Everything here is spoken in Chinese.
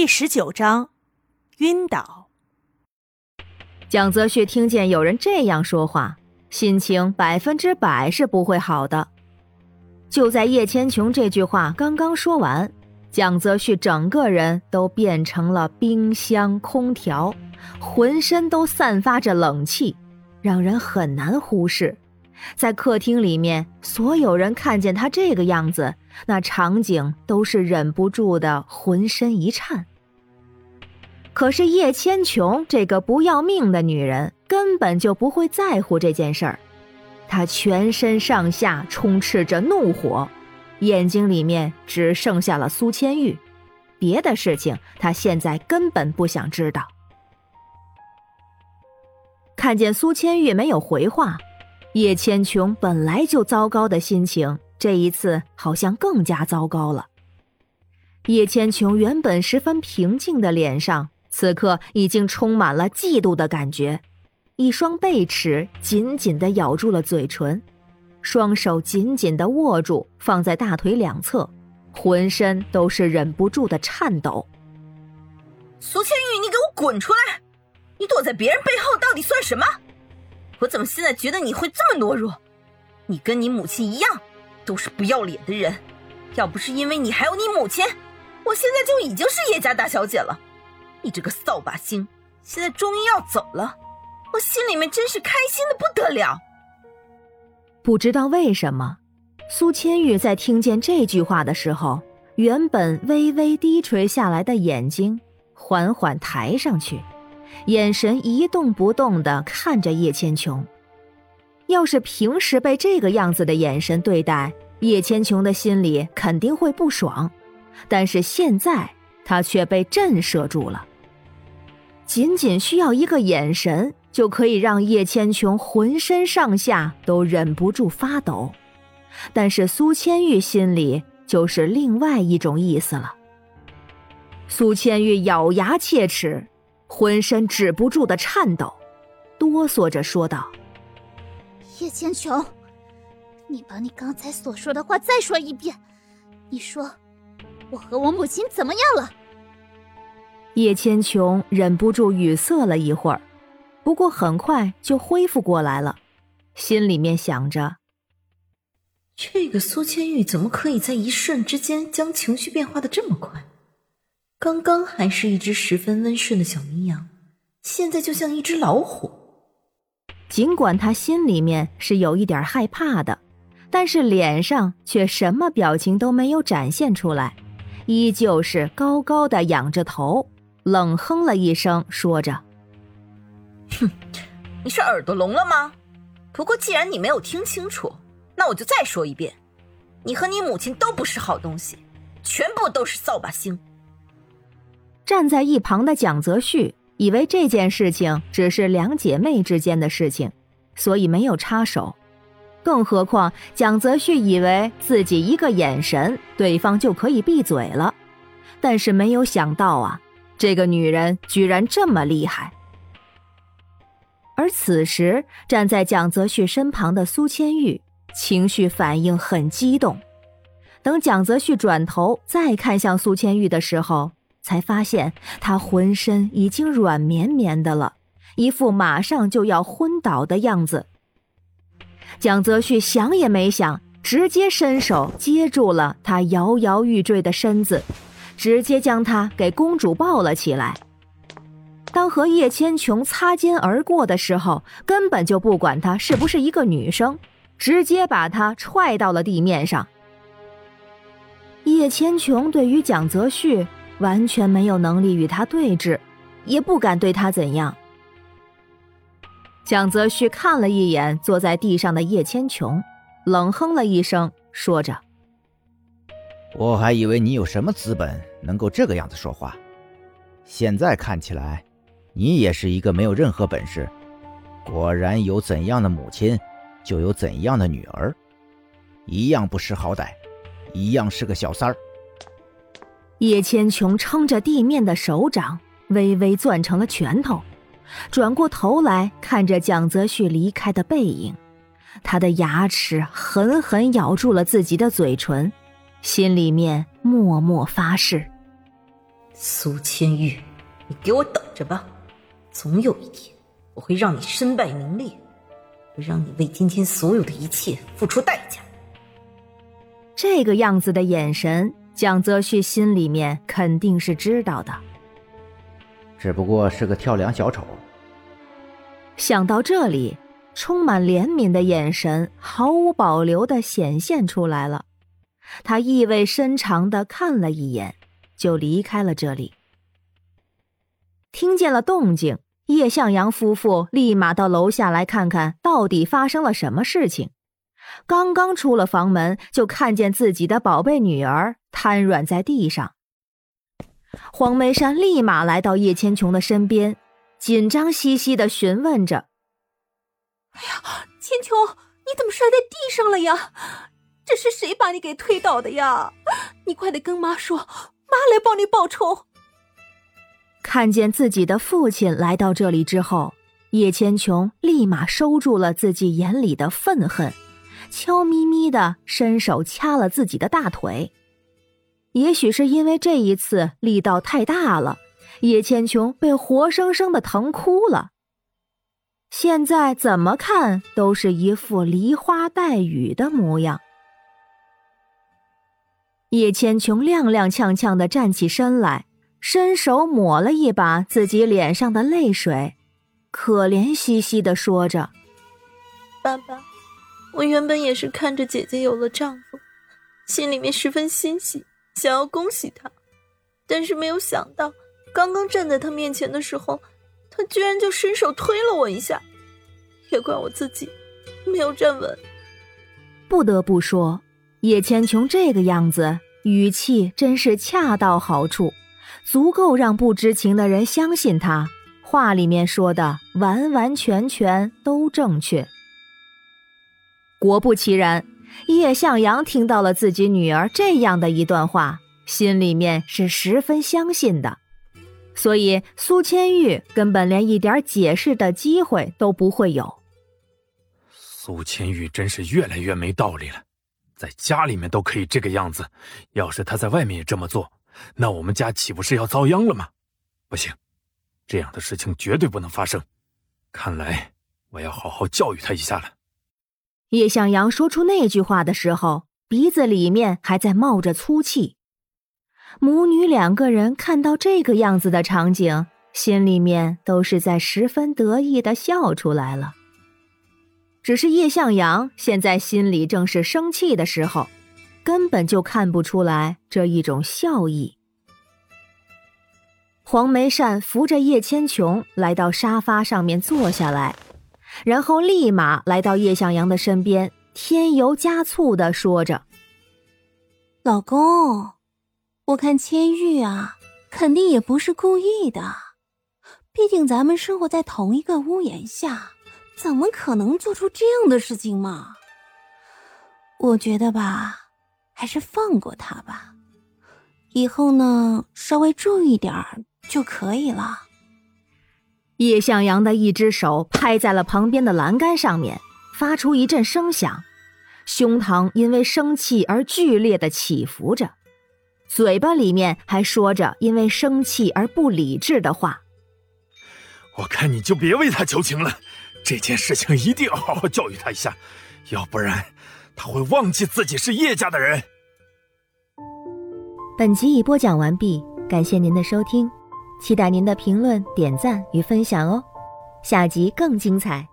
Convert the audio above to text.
第十九章，晕倒。蒋泽旭听见有人这样说话，心情百分之百是不会好的。就在叶千琼这句话刚刚说完，蒋泽旭整个人都变成了冰箱、空调，浑身都散发着冷气，让人很难忽视。在客厅里面，所有人看见他这个样子，那场景都是忍不住的浑身一颤。可是叶千琼这个不要命的女人根本就不会在乎这件事儿，她全身上下充斥着怒火，眼睛里面只剩下了苏千玉，别的事情她现在根本不想知道。看见苏千玉没有回话。叶千琼本来就糟糕的心情，这一次好像更加糟糕了。叶千琼原本十分平静的脸上，此刻已经充满了嫉妒的感觉，一双背齿紧紧的咬住了嘴唇，双手紧紧的握住，放在大腿两侧，浑身都是忍不住的颤抖。苏千玉，你给我滚出来！你躲在别人背后到底算什么？我怎么现在觉得你会这么懦弱？你跟你母亲一样，都是不要脸的人。要不是因为你还有你母亲，我现在就已经是叶家大小姐了。你这个扫把星，现在终于要走了，我心里面真是开心的不得了。不知道为什么，苏千玉在听见这句话的时候，原本微微低垂下来的眼睛缓缓抬上去。眼神一动不动的看着叶千琼，要是平时被这个样子的眼神对待，叶千琼的心里肯定会不爽，但是现在他却被震慑住了。仅仅需要一个眼神，就可以让叶千琼浑身上下都忍不住发抖，但是苏千玉心里就是另外一种意思了。苏千玉咬牙切齿。浑身止不住的颤抖，哆嗦着说道：“叶千琼，你把你刚才所说的话再说一遍。你说我和我母亲怎么样了？”叶千琼忍不住语塞了一会儿，不过很快就恢复过来了，心里面想着：“这个苏千玉怎么可以在一瞬之间将情绪变化的这么快？”刚刚还是一只十分温顺的小绵羊，现在就像一只老虎。尽管他心里面是有一点害怕的，但是脸上却什么表情都没有展现出来，依旧是高高的仰着头，冷哼了一声，说着：“哼，你是耳朵聋了吗？不过既然你没有听清楚，那我就再说一遍，你和你母亲都不是好东西，全部都是扫把星。”站在一旁的蒋泽旭以为这件事情只是两姐妹之间的事情，所以没有插手。更何况蒋泽旭以为自己一个眼神，对方就可以闭嘴了。但是没有想到啊，这个女人居然这么厉害。而此时站在蒋泽旭身旁的苏千玉，情绪反应很激动。等蒋泽旭转头再看向苏千玉的时候，才发现他浑身已经软绵绵的了，一副马上就要昏倒的样子。蒋泽旭想也没想，直接伸手接住了他摇摇欲坠的身子，直接将他给公主抱了起来。当和叶千琼擦肩而过的时候，根本就不管她是不是一个女生，直接把她踹到了地面上。叶千琼对于蒋泽旭。完全没有能力与他对峙，也不敢对他怎样。蒋泽旭看了一眼坐在地上的叶千琼，冷哼了一声，说着：“我还以为你有什么资本能够这个样子说话，现在看起来，你也是一个没有任何本事。果然有怎样的母亲，就有怎样的女儿，一样不识好歹，一样是个小三儿。”叶千琼撑着地面的手掌微微攥成了拳头，转过头来看着蒋泽旭离开的背影，他的牙齿狠狠咬住了自己的嘴唇，心里面默默发誓：苏千玉，你给我等着吧，总有一天我会让你身败名裂，我让你为今天所有的一切付出代价。这个样子的眼神，蒋泽旭心里面肯定是知道的。只不过是个跳梁小丑。想到这里，充满怜悯的眼神毫无保留的显现出来了。他意味深长的看了一眼，就离开了这里。听见了动静，叶向阳夫妇立马到楼下来看看到底发生了什么事情。刚刚出了房门，就看见自己的宝贝女儿瘫软在地上。黄梅山立马来到叶千琼的身边，紧张兮兮的询问着：“哎呀，千琼，你怎么摔在地上了呀？这是谁把你给推倒的呀？你快点跟妈说，妈来帮你报仇。”看见自己的父亲来到这里之后，叶千琼立马收住了自己眼里的愤恨。悄咪咪的伸手掐了自己的大腿，也许是因为这一次力道太大了，叶千琼被活生生的疼哭了。现在怎么看都是一副梨花带雨的模样。叶千琼踉踉跄跄的站起身来，伸手抹了一把自己脸上的泪水，可怜兮兮的说着：“爸爸。”我原本也是看着姐姐有了丈夫，心里面十分欣喜，想要恭喜她，但是没有想到，刚刚站在她面前的时候，她居然就伸手推了我一下，也怪我自己没有站稳。不得不说，叶千琼这个样子，语气真是恰到好处，足够让不知情的人相信她话里面说的完完全全都正确。果不其然，叶向阳听到了自己女儿这样的一段话，心里面是十分相信的，所以苏千玉根本连一点解释的机会都不会有。苏千玉真是越来越没道理了，在家里面都可以这个样子，要是她在外面也这么做，那我们家岂不是要遭殃了吗？不行，这样的事情绝对不能发生，看来我要好好教育她一下了。叶向阳说出那句话的时候，鼻子里面还在冒着粗气。母女两个人看到这个样子的场景，心里面都是在十分得意的笑出来了。只是叶向阳现在心里正是生气的时候，根本就看不出来这一种笑意。黄梅善扶着叶千琼来到沙发上面坐下来。然后立马来到叶向阳的身边，添油加醋的说着：“老公，我看千玉啊，肯定也不是故意的。毕竟咱们生活在同一个屋檐下，怎么可能做出这样的事情嘛？我觉得吧，还是放过他吧。以后呢，稍微注意点就可以了。”叶向阳的一只手拍在了旁边的栏杆上面，发出一阵声响，胸膛因为生气而剧烈的起伏着，嘴巴里面还说着因为生气而不理智的话。我看你就别为他求情了，这件事情一定要好好教育他一下，要不然他会忘记自己是叶家的人。本集已播讲完毕，感谢您的收听。期待您的评论、点赞与分享哦，下集更精彩。